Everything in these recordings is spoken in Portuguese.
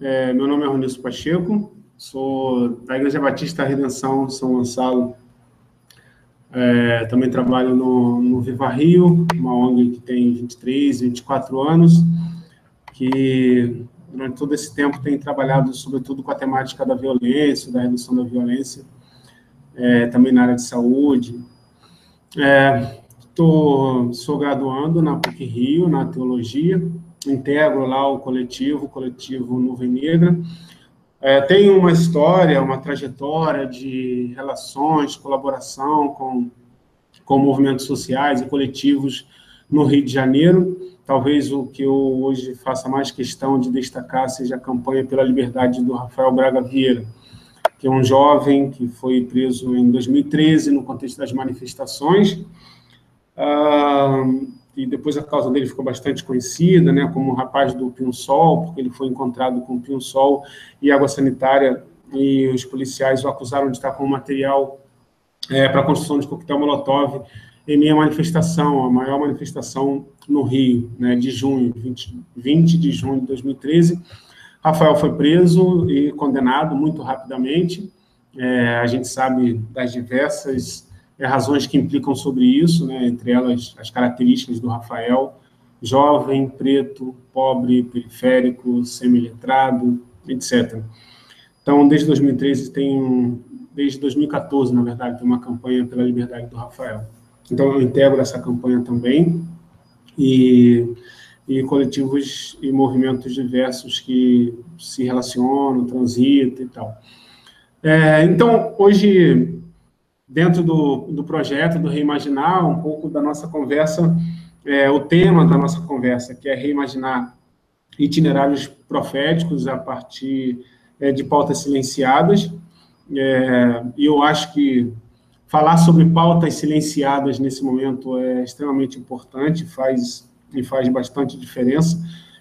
É, meu nome é Ronilson Pacheco, sou da Igreja Batista Redenção São Gonçalo. É, também trabalho no, no Viva Rio, uma ONG que tem 23, 24 anos, que durante todo esse tempo tem trabalhado sobretudo com a temática da violência, da redução da violência, é, também na área de saúde. É, tô, sou graduando na PUC Rio, na teologia, integro lá o coletivo, o coletivo Nuvem Negra. É, tenho uma história, uma trajetória de relações, colaboração com, com movimentos sociais e coletivos no Rio de Janeiro. Talvez o que eu hoje faça mais questão de destacar seja a campanha pela liberdade do Rafael Braga Vieira, que é um jovem que foi preso em 2013 no contexto das manifestações. Ah, e depois a causa dele ficou bastante conhecida, né, como o rapaz do Pinsol, porque ele foi encontrado com Pinsol e água sanitária, e os policiais o acusaram de estar com material é, para a construção de coquetel Molotov em minha manifestação, a maior manifestação no Rio, né, de junho, 20, 20 de junho de 2013. Rafael foi preso e condenado muito rapidamente. É, a gente sabe das diversas é, razões que implicam sobre isso, né, entre elas as características do Rafael, jovem, preto, pobre, periférico, semi-letrado, etc. Então, desde 2013 tem, desde 2014, na verdade, tem uma campanha pela liberdade do Rafael. Então, eu integro essa campanha também e, e coletivos e movimentos diversos que se relacionam, transitam e tal. É, então, hoje dentro do, do projeto do Reimaginar, um pouco da nossa conversa, é, o tema da nossa conversa, que é reimaginar itinerários proféticos a partir é, de pautas silenciadas. É, e eu acho que falar sobre pautas silenciadas nesse momento é extremamente importante, faz e faz bastante diferença.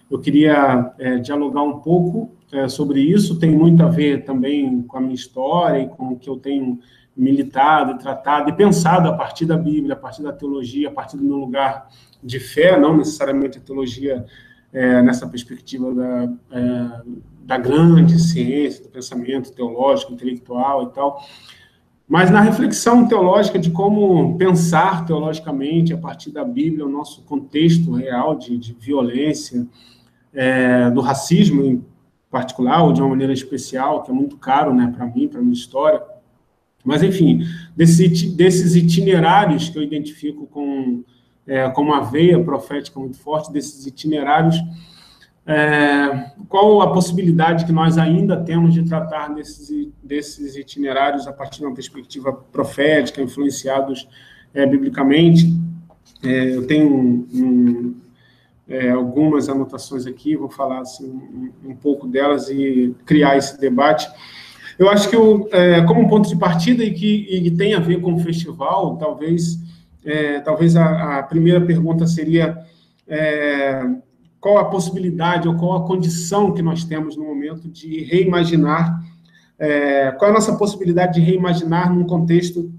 Eu queria é, dialogar um pouco é, sobre isso, tem muito a ver também com a minha história e com o que eu tenho militado, tratado e pensado a partir da Bíblia, a partir da teologia, a partir do meu lugar de fé, não necessariamente a teologia é, nessa perspectiva da, é, da grande ciência, do pensamento teológico, intelectual e tal, mas na reflexão teológica de como pensar teologicamente a partir da Bíblia o nosso contexto real de, de violência, é, do racismo em particular, ou de uma maneira especial, que é muito caro né, para mim, para a minha história, mas, enfim, desses, itinerários que eu identifico com, é, com uma veia profética muito forte, desses itinerários, é, qual a possibilidade que nós ainda temos de tratar desses, desses itinerários a partir de uma perspectiva profética, influenciados é, biblicamente? É, eu tenho um, um, é, algumas anotações aqui, vou falar assim, um, um pouco delas e criar esse debate. Eu acho que, eu, é, como um ponto de partida e que, e tem a ver com o festival, talvez, é, talvez a, a, primeira pergunta seria é, qual a possibilidade ou qual a condição que nós temos no momento de reimaginar, é, qual a nossa possibilidade de reimaginar num contexto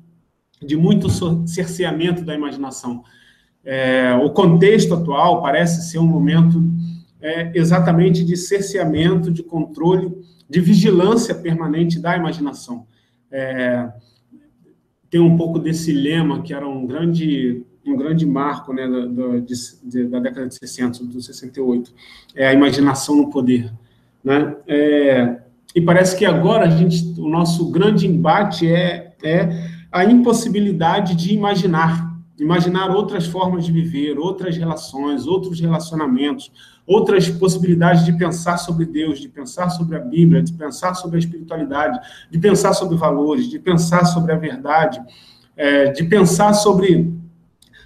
de muito cerceamento da imaginação. É, o contexto atual parece ser um momento é, exatamente de cerceamento, de controle de vigilância permanente da imaginação. É, tem um pouco desse lema que era um grande um grande marco né, da, de, da década de 60, do 68, é a imaginação no poder. Né? É, e parece que agora a gente, o nosso grande embate é, é a impossibilidade de imaginar, imaginar outras formas de viver, outras relações, outros relacionamentos, outras possibilidades de pensar sobre Deus, de pensar sobre a Bíblia, de pensar sobre a espiritualidade, de pensar sobre valores, de pensar sobre a verdade, é, de pensar sobre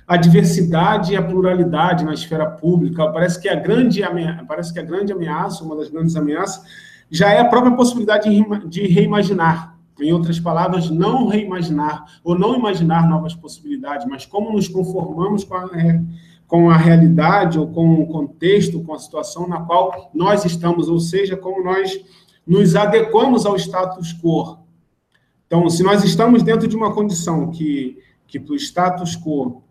a diversidade e a pluralidade na esfera pública. Parece que a grande ameaça, parece que a grande ameaça, uma das grandes ameaças, já é a própria possibilidade de reimaginar. Em outras palavras, não reimaginar ou não imaginar novas possibilidades, mas como nos conformamos com a é, com a realidade ou com o contexto, com a situação na qual nós estamos, ou seja, como nós nos adequamos ao status quo. Então, se nós estamos dentro de uma condição que, que para o status quo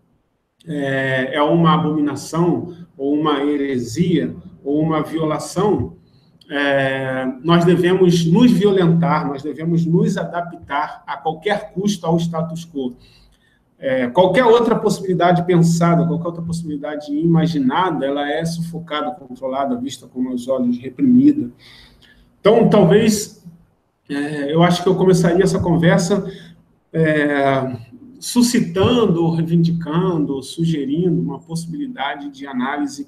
é, é uma abominação, ou uma heresia, ou uma violação, é, nós devemos nos violentar, nós devemos nos adaptar a qualquer custo ao status quo. É, qualquer outra possibilidade pensada, qualquer outra possibilidade imaginada, ela é sufocada, controlada, vista com meus olhos, reprimida. Então, talvez, é, eu acho que eu começaria essa conversa é, suscitando, reivindicando, sugerindo uma possibilidade de análise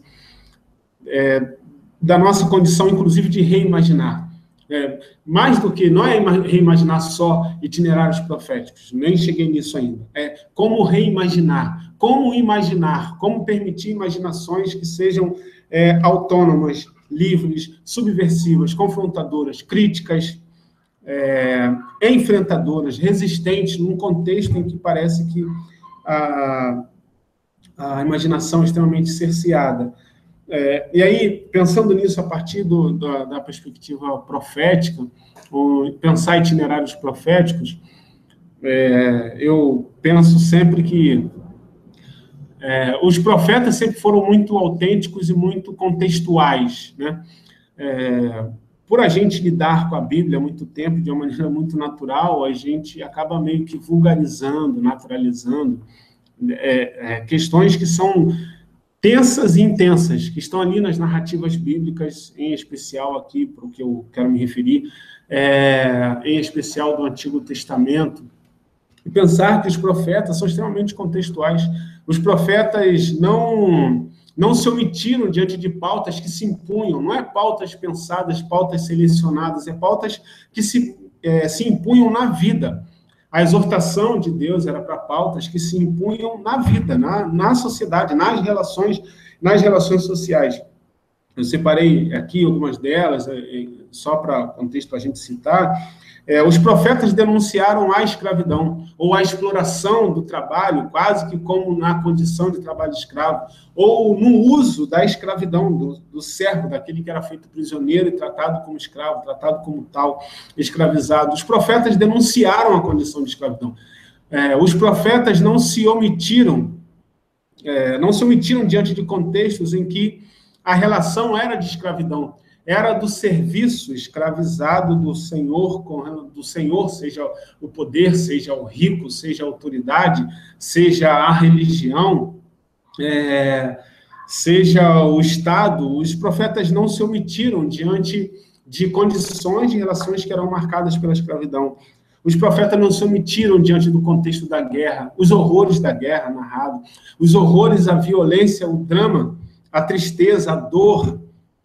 é, da nossa condição, inclusive, de reimaginar. É, mais do que não é reimaginar só itinerários proféticos, nem cheguei nisso ainda. É como reimaginar, como imaginar, como permitir imaginações que sejam é, autônomas, livres, subversivas, confrontadoras, críticas, é, enfrentadoras, resistentes, num contexto em que parece que a, a imaginação é extremamente cerceada. É, e aí, pensando nisso a partir do, da, da, perspectiva profética, ou pensar itinerários proféticos, é, eu penso sempre que é, os profetas sempre foram muito autênticos e muito contextuais, né? É, por a gente lidar com a Bíblia há muito tempo, de uma maneira muito natural, a gente acaba meio que vulgarizando, naturalizando é, é, questões que são tensas e intensas, que estão ali nas narrativas bíblicas, em especial aqui, para o que eu quero me referir, é, em especial do Antigo Testamento, e pensar que os profetas são extremamente contextuais. Os profetas não não se omitiram diante de pautas que se impunham, não é pautas pensadas, pautas selecionadas, é pautas que se, é, se impunham na vida. A exortação de Deus era para pautas que se impunham na vida, na, na sociedade, nas relações, nas relações sociais. Eu separei aqui algumas delas, é, é, só para contexto a gente citar. É, os profetas denunciaram a escravidão, ou a exploração do trabalho, quase que como na condição de trabalho escravo, ou no uso da escravidão, do, do servo, daquele que era feito prisioneiro e tratado como escravo, tratado como tal, escravizado. Os profetas denunciaram a condição de escravidão. É, os profetas não se omitiram, é, não se omitiram diante de contextos em que a relação era de escravidão era do serviço escravizado do Senhor, do Senhor, seja o poder, seja o rico, seja a autoridade, seja a religião, é, seja o Estado. Os profetas não se omitiram diante de condições de relações que eram marcadas pela escravidão. Os profetas não se omitiram diante do contexto da guerra, os horrores da guerra narrado, os horrores, a violência, o drama, a tristeza, a dor,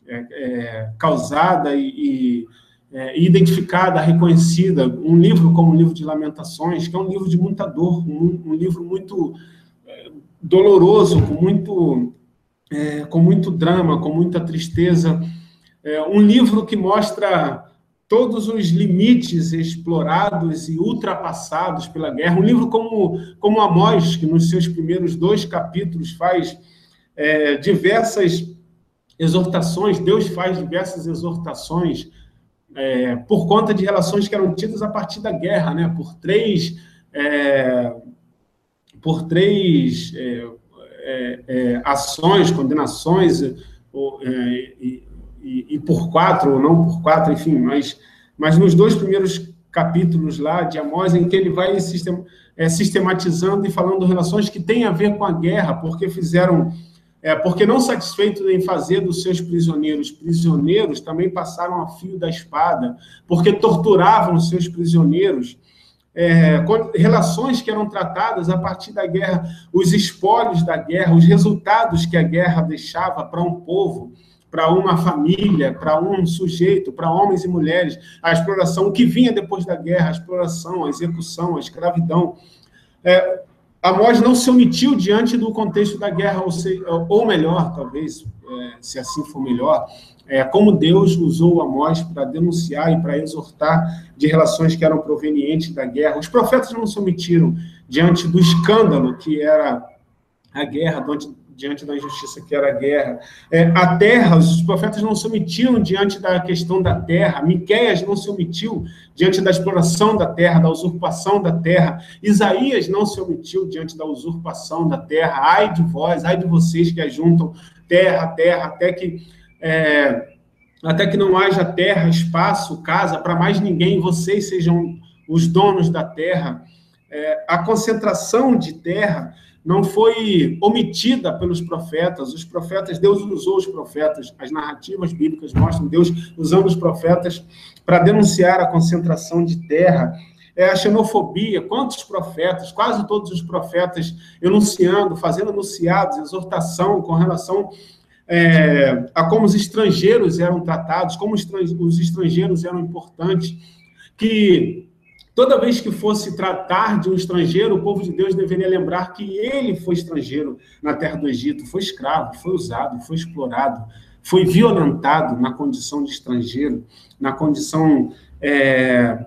é, é, causada e, e é, identificada, reconhecida. Um livro como o livro de Lamentações, que é um livro de muita dor, um, um livro muito é, doloroso, com muito, é, com muito drama, com muita tristeza. Um livro que mostra todos os limites explorados e ultrapassados pela guerra. Um livro como, como Amós, que nos seus primeiros dois capítulos faz é, diversas exortações, Deus faz diversas exortações é, por conta de relações que eram tidas a partir da guerra, né? Por três, é, por três é, é, é ações, condenações, ou, e, e, e, por quatro ou não por quatro, enfim, mas, mas nos dois primeiros capítulos lá de Amós, em que ele vai sistem, sistematizando e falando relações que têm a ver com a guerra, porque fizeram é, porque não satisfeitos em fazer dos seus prisioneiros prisioneiros, também passaram a fio da espada, porque torturavam os seus prisioneiros, é, relações que eram tratadas a partir da guerra, os espólios da guerra, os resultados que a guerra deixava para um povo, para uma família, para um sujeito, para homens e mulheres, a exploração, o que vinha depois da guerra, a exploração, a execução, a escravidão. É, Amós não se omitiu diante do contexto da guerra, ou, se, ou melhor, talvez, é, se assim for melhor, é, como Deus usou Amós para denunciar e para exortar de relações que eram provenientes da guerra. Os profetas não se omitiram diante do escândalo que era a guerra, diante da injustiça que era a guerra. É, a terra, os profetas não se omitiram diante da questão da terra. Miqueias não se omitiu diante da exploração da terra, da usurpação da terra. Isaías não se omitiu diante da usurpação da terra. Ai de vós, ai de vocês que ajuntam terra, terra, até que é, até que não haja terra, espaço, casa para mais ninguém, vocês sejam os donos da terra. É, a concentração de terra não foi omitida pelos profetas. Os profetas, Deus usou os profetas. As narrativas bíblicas mostram Deus usando os profetas para denunciar a concentração de terra. É a xenofobia, quantos profetas, quase todos os profetas enunciando, fazendo enunciados, exortação com relação é, a como os estrangeiros eram tratados, como os estrangeiros eram importantes, que toda vez que fosse tratar de um estrangeiro, o povo de Deus deveria lembrar que ele foi estrangeiro na terra do Egito, foi escravo, foi usado, foi explorado, foi violentado na condição de estrangeiro, na condição é,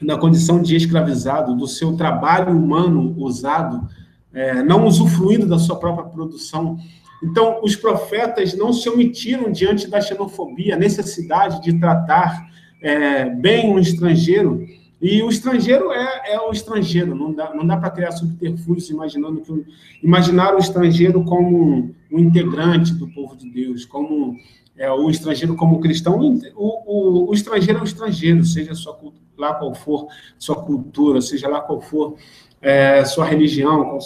na condição de escravizado, do seu trabalho humano usado, é, não usufruindo da sua própria produção. Então, os profetas não se omitiram diante da xenofobia, a necessidade de tratar é, bem um estrangeiro. E o estrangeiro é, é o estrangeiro, não dá, não dá para criar subterfúgios imaginando que imaginar o estrangeiro como um, integrante do povo de Deus, como é, o estrangeiro como cristão. O, o, o estrangeiro é o estrangeiro, seja sua, lá qual for sua cultura, seja lá qual for é, sua religião, qual,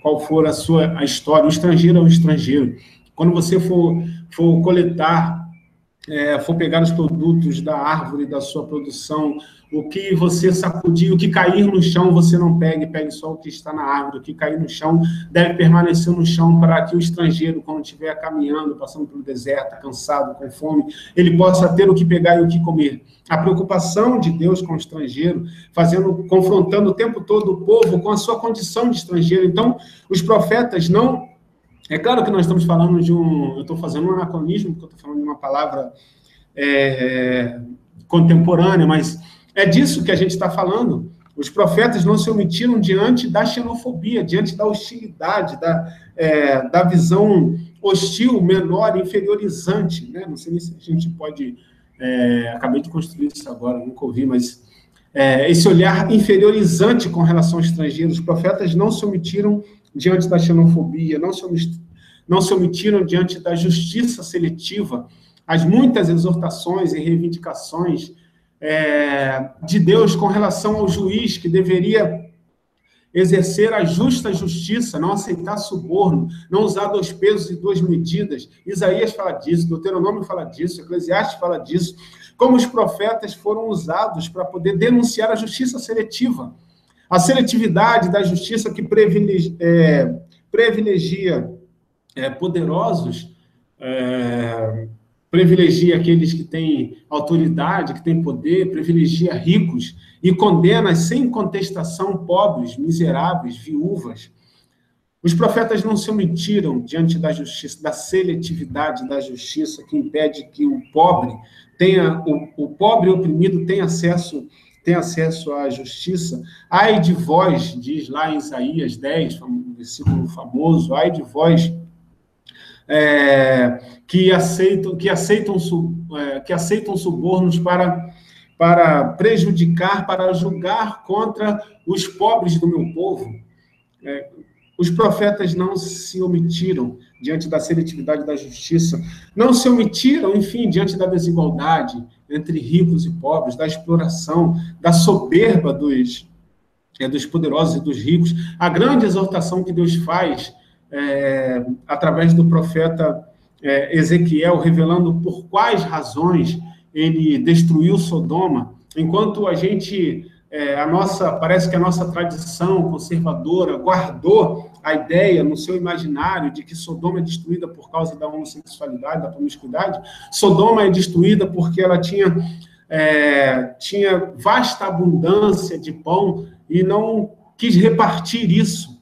qual, for a sua a história, o estrangeiro é o estrangeiro. Quando você for, for coletar, é, for pegar os produtos da árvore, da sua produção, o que você sacudir, o que cair no chão, você não pegue, pegue só o que está na árvore. O que cair no chão deve permanecer no chão para que o estrangeiro, quando estiver caminhando, passando pelo deserto, cansado, com fome, ele possa ter o que pegar e o que comer. A preocupação de Deus com o estrangeiro, fazendo, confrontando o tempo todo o povo com a sua condição de estrangeiro. Então, os profetas não. É claro que nós estamos falando de um. Eu estou fazendo um anacronismo, porque eu estou falando de uma palavra é, contemporânea, mas é disso que a gente está falando. Os profetas não se omitiram diante da xenofobia, diante da hostilidade, da, é, da visão hostil, menor, inferiorizante. Né? Não sei nem se a gente pode. É, acabei de construir isso agora, nunca ouvi, mas é, esse olhar inferiorizante com relação aos estrangeiros. Os profetas não se omitiram diante da xenofobia, não se, não se omitiram diante da justiça seletiva, as muitas exortações e reivindicações é, de Deus com relação ao juiz que deveria exercer a justa justiça, não aceitar suborno, não usar dois pesos e duas medidas. Isaías fala disso, Deuteronômio fala disso, Eclesiastes fala disso. Como os profetas foram usados para poder denunciar a justiça seletiva. A seletividade da justiça que privilegia, é, privilegia é, poderosos é, privilegia aqueles que têm autoridade, que têm poder, privilegia ricos e condena sem contestação pobres, miseráveis, viúvas. Os profetas não se omitiram diante da justiça, da seletividade da justiça que impede que o pobre tenha, o, o pobre oprimido tenha acesso tem acesso à justiça. Ai de vós, diz lá em Isaías 10, um versículo famoso, ai de vós é, que aceitam que aceitam é, que aceitam subornos para para prejudicar, para julgar contra os pobres do meu povo. É, os profetas não se omitiram diante da seletividade da justiça, não se omitiram, enfim, diante da desigualdade entre ricos e pobres, da exploração, da soberba dos, é, dos poderosos e dos ricos. A grande exortação que Deus faz é, através do profeta é, Ezequiel, revelando por quais razões ele destruiu Sodoma, enquanto a gente, é, a nossa, parece que a nossa tradição conservadora guardou a ideia no seu imaginário de que Sodoma é destruída por causa da homossexualidade, da promiscuidade, Sodoma é destruída porque ela tinha, é, tinha vasta abundância de pão e não quis repartir isso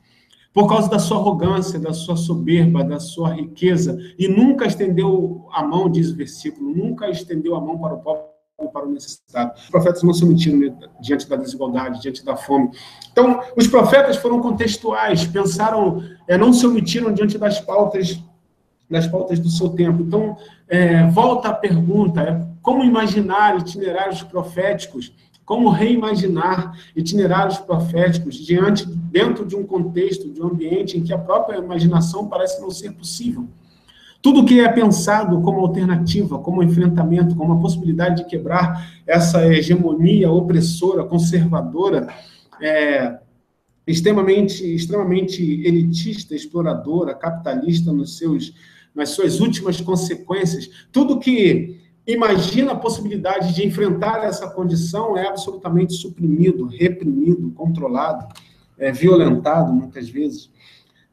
por causa da sua arrogância, da sua soberba, da sua riqueza, e nunca estendeu a mão, diz o versículo, nunca estendeu a mão para o pobre para o necessitado. Os profetas não se omitiram diante da desigualdade, diante da fome. Então, os profetas foram contextuais, pensaram, é, não se omitiram diante das pautas das pautas do seu tempo. Então, é, volta a pergunta, é, como imaginar itinerários proféticos como reimaginar itinerários proféticos diante, dentro de um contexto, de um ambiente em que a própria imaginação parece não ser possível. Tudo que é pensado como alternativa, como enfrentamento, como a possibilidade de quebrar essa hegemonia opressora, conservadora, é, extremamente, extremamente elitista, exploradora, capitalista nos seus, nas suas últimas consequências, tudo que imagina a possibilidade de enfrentar essa condição é absolutamente suprimido, reprimido, controlado, é, violentado muitas vezes.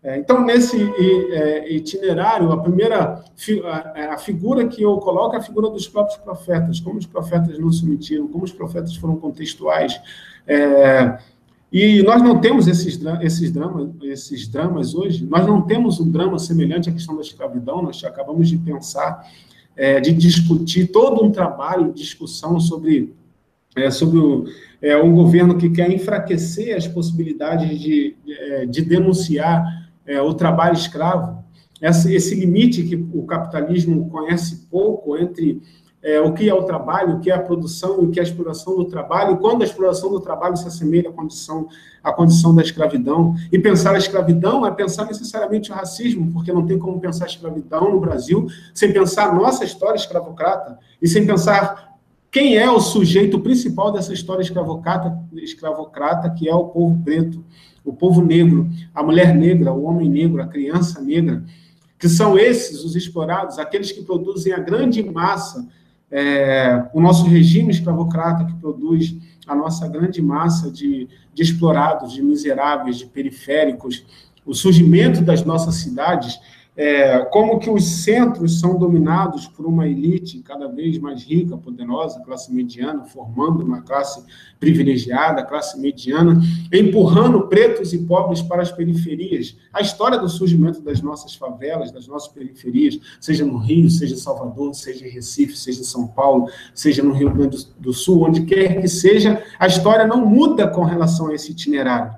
É, então, nesse é, itinerário, a primeira a, a, figura que eu coloco é a figura dos próprios profetas, como os profetas não se omitiram, como os profetas foram contextuais. É, e nós não temos esses, esses, dramas, esses dramas hoje, nós não temos um drama semelhante à questão da escravidão, nós acabamos de pensar, é, de discutir todo um trabalho de discussão sobre, é, sobre o, é, um governo que quer enfraquecer as possibilidades de, de, de denunciar é, o trabalho escravo, esse, esse, limite que o capitalismo conhece pouco entre é, o que é o trabalho, o que é a produção o que é a exploração do trabalho, quando a exploração do trabalho se assemelha à condição, à condição da escravidão. E pensar a escravidão é pensar necessariamente o racismo, porque não tem como pensar a escravidão no Brasil sem pensar a nossa história escravocrata e sem pensar quem é o sujeito principal dessa história escravocrata, escravocrata que é o povo preto o povo negro, a mulher negra, o homem negro, a criança negra, que são esses os explorados, aqueles que produzem a grande massa, é, o nosso regime escravocrata que produz a nossa grande massa de, de explorados, de miseráveis, de periféricos, o surgimento das nossas cidades é, como que os centros são dominados por uma elite cada vez mais rica, poderosa, classe mediana, formando uma classe privilegiada, classe mediana, empurrando pretos e pobres para as periferias. A história do surgimento das nossas favelas, das nossas periferias, seja no Rio, seja em Salvador, seja em Recife, seja em São Paulo, seja no Rio Grande do Sul, onde quer que seja, a história não muda com relação a esse itinerário.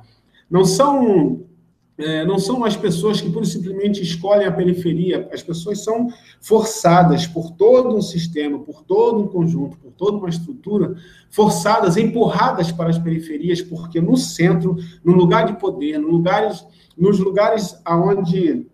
Não são é, não são as pessoas que pura e simplesmente escolhem a periferia, as pessoas são forçadas por todo um sistema, por todo um conjunto, por toda uma estrutura, forçadas, empurradas para as periferias, porque no centro, no lugar de poder, no nos lugares onde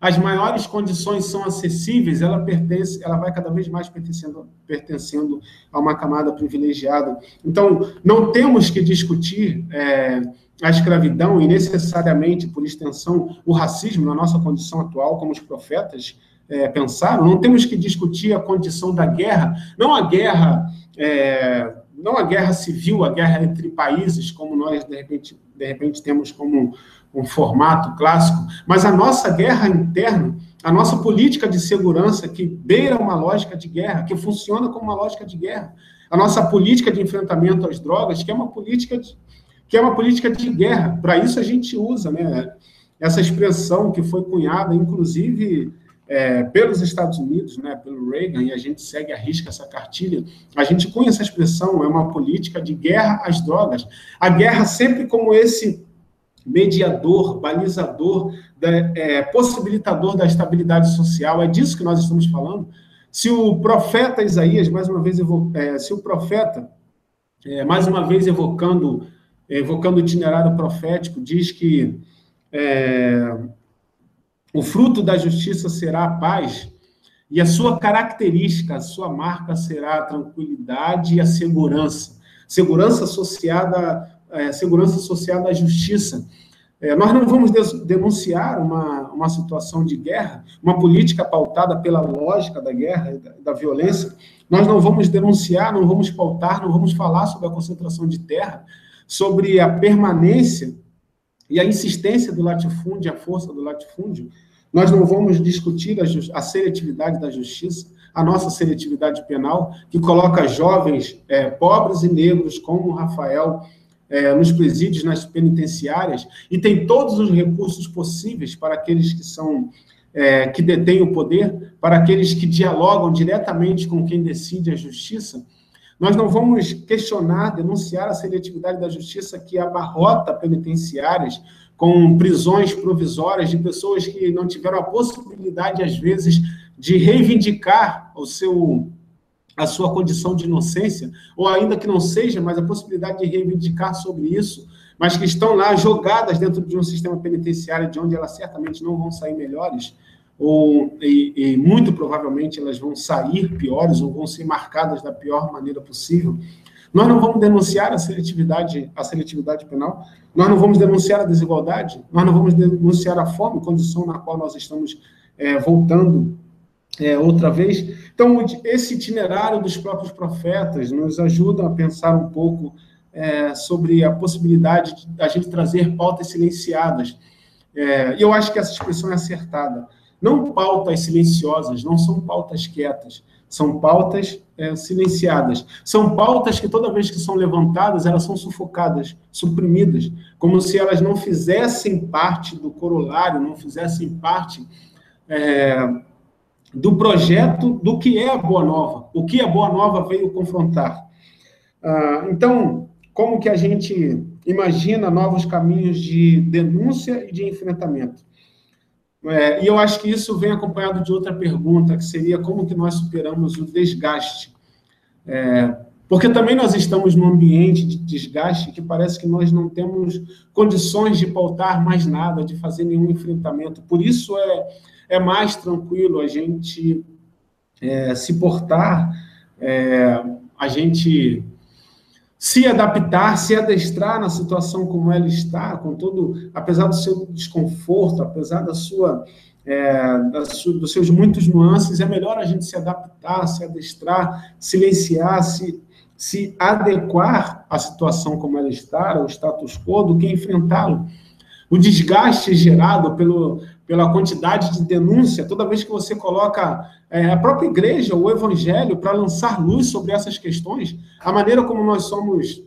as maiores condições são acessíveis, ela pertence, ela vai cada vez mais pertencendo, pertencendo a uma camada privilegiada. Então, não temos que discutir é, a escravidão e necessariamente, por extensão, o racismo na nossa condição atual, como os profetas é, pensaram. Não temos que discutir a condição da guerra, não a guerra, é, não a guerra civil, a guerra entre países, como nós de repente, de repente temos como um formato clássico, mas a nossa guerra interna, a nossa política de segurança que beira uma lógica de guerra, que funciona como uma lógica de guerra, a nossa política de enfrentamento às drogas, que é uma política de, que é uma política de guerra. Para isso a gente usa né, essa expressão que foi cunhada, inclusive, é, pelos Estados Unidos, né, pelo Reagan, e a gente segue a risca essa cartilha. A gente cunha essa expressão, é uma política de guerra às drogas. A guerra sempre como esse mediador, balizador, da, é, possibilitador da estabilidade social. É disso que nós estamos falando. Se o profeta Isaías, mais uma vez, é, se o profeta, é, mais uma vez evocando evocando o itinerário profético, diz que é, o fruto da justiça será a paz, e a sua característica, a sua marca será a tranquilidade e a segurança. Segurança associada, é, segurança associada à justiça. É, nós não vamos denunciar uma, uma situação de guerra, uma política pautada pela lógica da guerra da, da violência. Nós não vamos denunciar, não vamos pautar, não vamos falar sobre a concentração de terra, sobre a permanência e a insistência do latifúndio, a força do latifúndio, nós não vamos discutir a, a seletividade da justiça, a nossa seletividade penal, que coloca jovens é, pobres e negros, como Rafael, é, nos presídios, nas penitenciárias, e tem todos os recursos possíveis para aqueles que são é, que detêm o poder, para aqueles que dialogam diretamente com quem decide a justiça, nós não vamos questionar, denunciar a seletividade da justiça que abarrota penitenciárias com prisões provisórias de pessoas que não tiveram a possibilidade, às vezes, de reivindicar o seu a sua condição de inocência, ou ainda que não seja, mas a possibilidade de reivindicar sobre isso, mas que estão lá jogadas dentro de um sistema penitenciário de onde elas certamente não vão sair melhores. Ou e, e, muito provavelmente elas vão sair piores ou vão ser marcadas da pior maneira possível. Nós não vamos denunciar a seletividade, a seletividade penal, nós não vamos denunciar a desigualdade, nós não vamos denunciar a fome, condição na qual nós estamos é, voltando é, outra vez. Então, esse itinerário dos próprios profetas nos ajuda a pensar um pouco é, sobre a possibilidade de a gente trazer pautas silenciadas. É, e eu acho que essa expressão é acertada. Não pautas silenciosas, não são pautas quietas, são pautas é, silenciadas. São pautas que toda vez que são levantadas, elas são sufocadas, suprimidas, como se elas não fizessem parte do corolário, não fizessem parte é, do projeto do que é a Boa Nova, o que a Boa Nova veio confrontar. Ah, então, como que a gente imagina novos caminhos de denúncia e de enfrentamento? É, e eu acho que isso vem acompanhado de outra pergunta, que seria como que nós superamos o desgaste. É, porque também nós estamos num ambiente de desgaste que parece que nós não temos condições de pautar mais nada, de fazer nenhum enfrentamento. Por isso é, é mais tranquilo a gente é, se portar, é, a gente se adaptar, se adestrar na situação como ela está, com todo, apesar do seu desconforto, apesar da sua, é, da su, dos seus muitos nuances, é melhor a gente se adaptar, se adestrar, silenciar, se, se adequar à situação como ela está, ao status quo, do que enfrentá-lo. O desgaste gerado pelo, pela quantidade de denúncia, toda vez que você coloca é, a própria igreja, o evangelho, para lançar luz sobre essas questões, a maneira como nós somos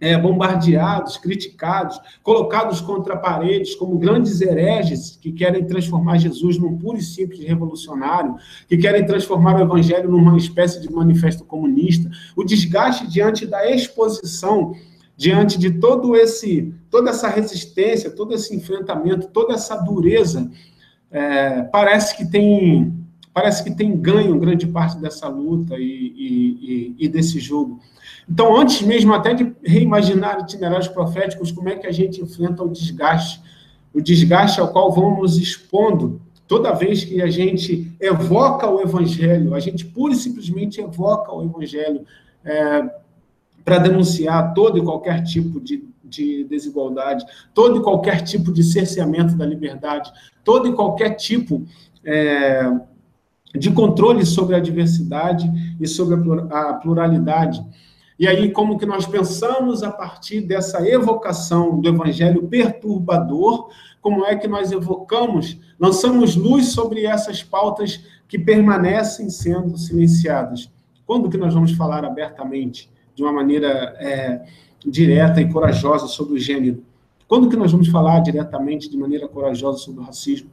é, bombardeados, criticados, colocados contra paredes como grandes hereges que querem transformar Jesus num puro e simples revolucionário, que querem transformar o evangelho numa espécie de manifesto comunista, o desgaste diante da exposição diante de todo esse, toda essa resistência, todo esse enfrentamento, toda essa dureza, é, parece que tem parece que tem ganho grande parte dessa luta e, e, e, desse jogo. Então, antes mesmo até de reimaginar itinerários proféticos, como é que a gente enfrenta o desgaste, o desgaste ao qual vamos expondo toda vez que a gente evoca o evangelho, a gente pura e simplesmente evoca o evangelho. É, para denunciar todo e qualquer tipo de, de desigualdade, todo e qualquer tipo de cerceamento da liberdade, todo e qualquer tipo é, de controle sobre a diversidade e sobre a pluralidade. E aí, como que nós pensamos a partir dessa evocação do evangelho perturbador, como é que nós evocamos, lançamos luz sobre essas pautas que permanecem sendo silenciadas? Quando que nós vamos falar abertamente? de uma maneira é, direta e corajosa sobre o gênero? Quando que nós vamos falar diretamente, de maneira corajosa, sobre o racismo?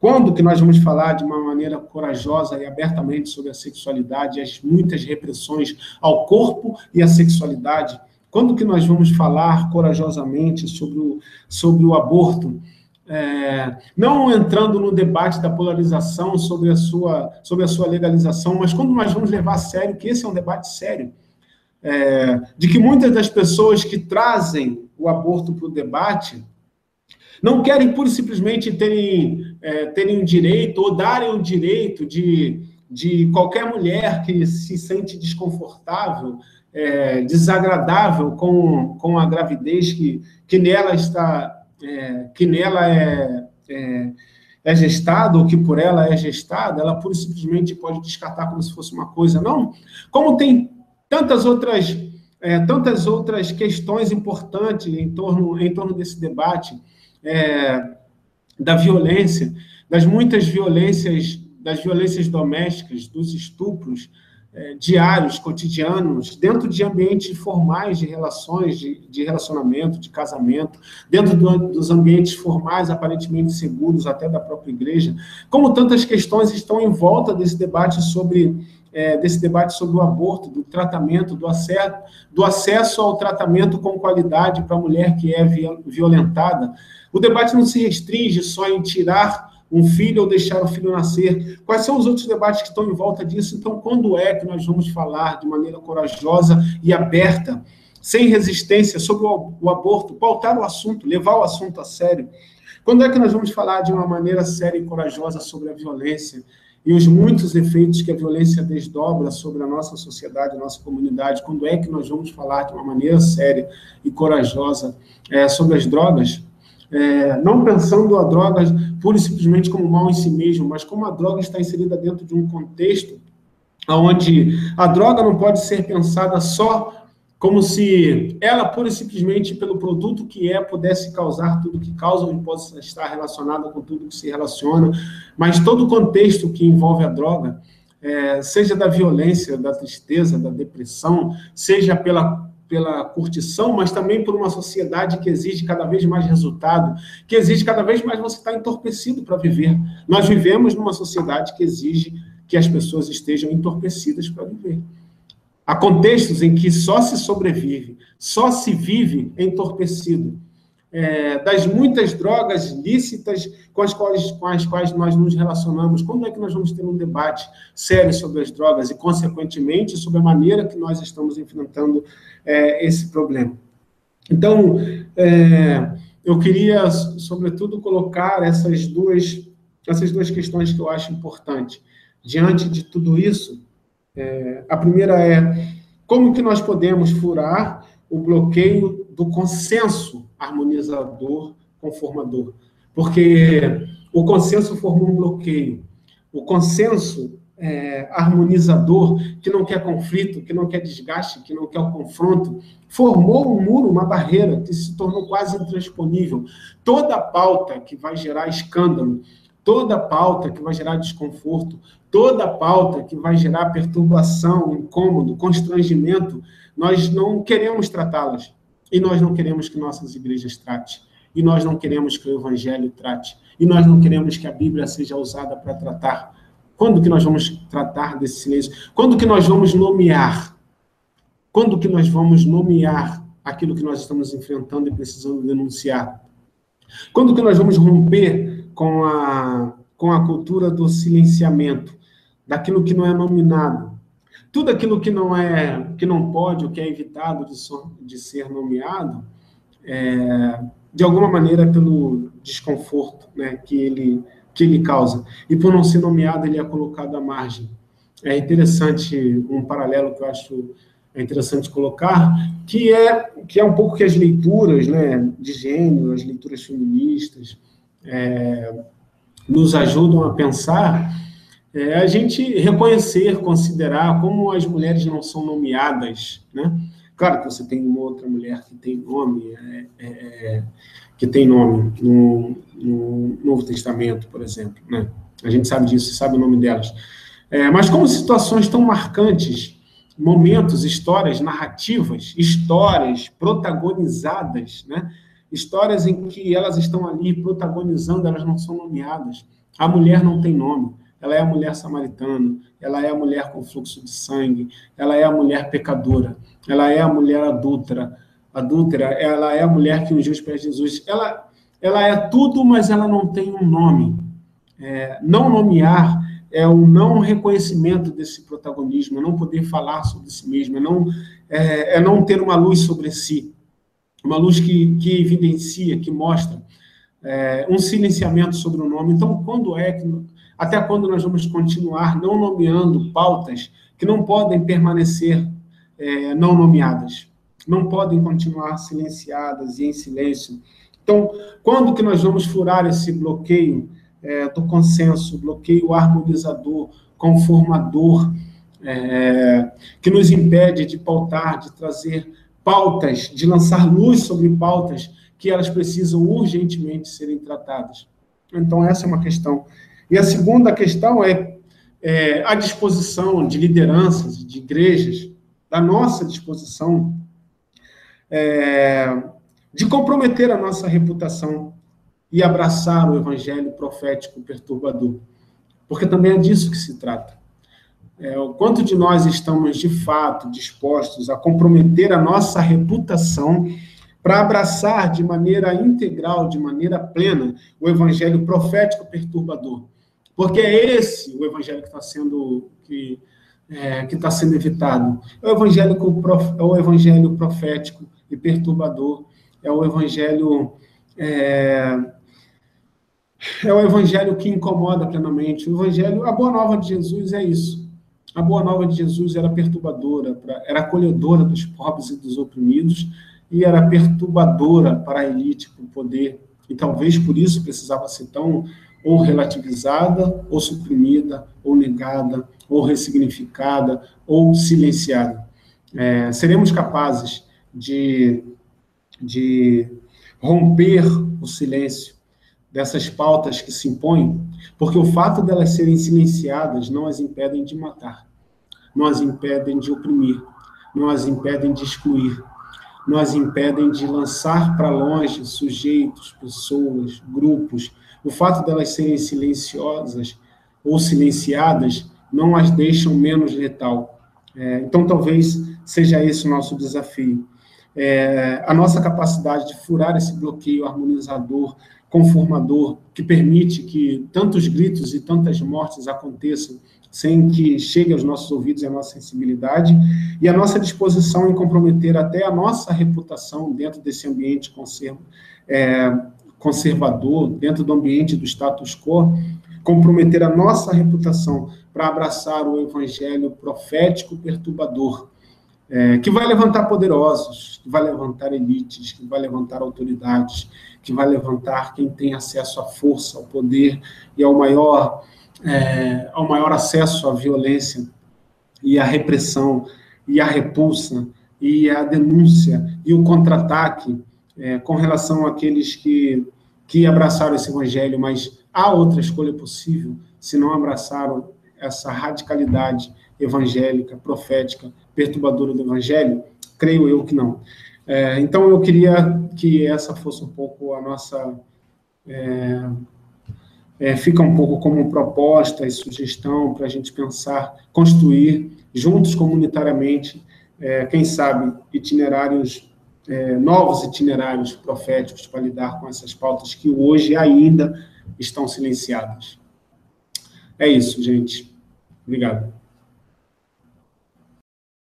Quando que nós vamos falar de uma maneira corajosa e abertamente sobre a sexualidade e as muitas repressões ao corpo e à sexualidade? Quando que nós vamos falar corajosamente sobre o, sobre o aborto? É, não entrando no debate da polarização sobre a, sua, sobre a sua legalização, mas quando nós vamos levar a sério que esse é um debate sério, é, de que muitas das pessoas que trazem o aborto para o debate não querem pura e simplesmente terem, é, terem o direito ou darem o direito de, de qualquer mulher que se sente desconfortável, é, desagradável com, com a gravidez que, que nela está, é, que nela é, é, é gestado ou que por ela é gestada, ela pura e simplesmente pode descartar como se fosse uma coisa. Não, como tem tantas outras, é, tantas outras questões importantes em torno, em torno desse debate é, da violência, das muitas violências, das violências domésticas, dos estupros é, diários, cotidianos, dentro de ambientes formais de relações, de, de relacionamento, de casamento, dentro do, dos ambientes formais aparentemente seguros, até da própria igreja, como tantas questões estão em volta desse debate sobre é, desse debate sobre o aborto, do tratamento, do acesso, do acesso ao tratamento com qualidade para a mulher que é violentada. O debate não se restringe só em tirar um filho ou deixar o filho nascer. Quais são os outros debates que estão em volta disso? Então, quando é que nós vamos falar de maneira corajosa e aberta sem resistência sobre o, aborto, pautar o assunto, levar o assunto a sério. Quando é que nós vamos falar de uma maneira séria e corajosa sobre a violência e os muitos efeitos que a violência desdobra sobre a nossa sociedade, a nossa comunidade? Quando é que nós vamos falar de uma maneira séria e corajosa é, sobre as drogas? É, não pensando a droga pura e simplesmente como mal em si mesmo, mas como a droga está inserida dentro de um contexto onde a droga não pode ser pensada só como se ela, pura e simplesmente, pelo produto que é, pudesse causar tudo que causa, ou possa estar relacionada com tudo que se relaciona, mas todo o contexto que envolve a droga, é, seja da violência, da tristeza, da depressão, seja pela, pela curtição, mas também por uma sociedade que exige cada vez mais resultado, que exige cada vez mais você estar entorpecido para viver. Nós vivemos numa sociedade que exige que as pessoas estejam entorpecidas para viver. Há contextos em que só se sobrevive, só se vive entorpecido. É, das muitas drogas lícitas com as, quais, com as quais nós nos relacionamos, quando é que nós vamos ter um debate sério sobre as drogas e, consequentemente, sobre a maneira que nós estamos enfrentando é, esse problema? Então, é, eu queria, sobretudo, colocar essas duas, essas duas questões que eu acho importantes. Diante de tudo isso, é, a primeira é como que nós podemos furar o bloqueio do consenso harmonizador conformador? Porque o consenso formou um bloqueio. O consenso é, harmonizador, que não quer conflito, que não quer desgaste, que não quer o confronto, formou um muro, uma barreira que se tornou quase intransponível. Toda pauta que vai gerar escândalo, toda pauta que vai gerar desconforto, toda pauta que vai gerar perturbação, incômodo, constrangimento, nós não queremos tratá-las. E nós não queremos que nossas igrejas trate. E nós não queremos que o evangelho trate. E nós não queremos que a Bíblia seja usada para tratar. Quando que nós vamos tratar desse silêncio? Quando que nós vamos nomear? Quando que nós vamos nomear aquilo que nós estamos enfrentando e precisando denunciar? Quando que nós vamos romper com a, com a cultura do silenciamento, daquilo que não é nominado. Tudo aquilo que não é, que não pode, ou que é evitado de, so, de ser nomeado, é, de alguma maneira pelo desconforto né, que, ele, que ele causa. E por não ser nomeado, ele é colocado à margem. É interessante um paralelo que eu acho é interessante colocar, que é, que é um pouco que as leituras né, de gênero, as leituras feministas, é, nos ajudam a pensar, é a gente reconhecer, considerar como as mulheres não são nomeadas, né? Claro que você tem uma outra mulher que tem nome, é, é, é, que tem nome no, no, Novo Testamento, por exemplo, né? A gente sabe disso, sabe o nome delas. É, mas como situações tão marcantes, momentos, histórias, narrativas, histórias protagonizadas, né? Histórias em que elas estão ali protagonizando, elas não são nomeadas. A mulher não tem nome. Ela é a mulher samaritana, ela é a mulher com fluxo de sangue, ela é a mulher pecadora, ela é a mulher adúltera, adúltera, ela é a mulher que ungiu os pés de Jesus. Ela, ela é tudo, mas ela não tem um nome. É, não nomear é o não reconhecimento desse protagonismo, é não poder falar sobre si mesmo, é não, é, é não ter uma luz sobre si uma luz que, que evidencia, que mostra é, um silenciamento sobre o nome. Então, quando é que, até quando nós vamos continuar não nomeando pautas que não podem permanecer é, não nomeadas, não podem continuar silenciadas e em silêncio? Então, quando que nós vamos furar esse bloqueio é, do consenso, bloqueio harmonizador, conformador, é, que nos impede de pautar, de trazer pautas, de lançar luz sobre pautas que elas precisam urgentemente serem tratadas. Então, essa é uma questão. E a segunda questão é, é a disposição de lideranças, de igrejas, da nossa disposição é, de comprometer a nossa reputação e abraçar o evangelho profético perturbador. Porque também é disso que se trata é, o quanto de nós estamos de fato dispostos a comprometer a nossa reputação para abraçar de maneira integral, de maneira plena, o evangelho profético perturbador. Porque é esse o evangelho que está sendo, que é, está sendo evitado. É o, evangelho, é o evangelho profético e perturbador, é o evangelho. É, é o evangelho que incomoda plenamente. O evangelho, a boa nova de Jesus é isso. A boa nova de Jesus era perturbadora, era acolhedora dos pobres e dos oprimidos, e era perturbadora para a elite, para o poder. E talvez por isso precisava ser tão ou relativizada, ou suprimida, ou negada, ou ressignificada, ou silenciada. É, seremos capazes de, de romper o silêncio dessas pautas que se impõem, porque o fato delas serem silenciadas não as impedem de matar, não as impedem de oprimir, não as impedem de excluir, não as impedem de lançar para longe sujeitos, pessoas, grupos. O fato delas serem silenciosas ou silenciadas não as deixam menos letal. É, então, talvez seja esse o nosso desafio. É, a nossa capacidade de furar esse bloqueio harmonizador, conformador, que permite que tantos gritos e tantas mortes aconteçam sem que chegue aos nossos ouvidos e à nossa sensibilidade, e a nossa disposição em comprometer até a nossa reputação dentro desse ambiente é, conservador, dentro do ambiente do status quo, comprometer a nossa reputação para abraçar o evangelho profético perturbador, é, que vai levantar poderosos, que vai levantar elites, que vai levantar autoridades, que vai levantar quem tem acesso à força, ao poder e ao maior, é, ao maior acesso à violência e à repressão e à repulsa e à denúncia e o contra-ataque é, com relação àqueles que, que abraçaram esse evangelho, mas há outra escolha possível se não abraçaram essa radicalidade evangélica, profética, perturbadora do evangelho? Creio eu que não. É, então, eu queria que essa fosse um pouco a nossa. É, é, fica um pouco como proposta e sugestão para a gente pensar, construir juntos comunitariamente, é, quem sabe, itinerários, é, novos itinerários proféticos para lidar com essas pautas que hoje ainda estão silenciadas. É isso, gente. Obrigado.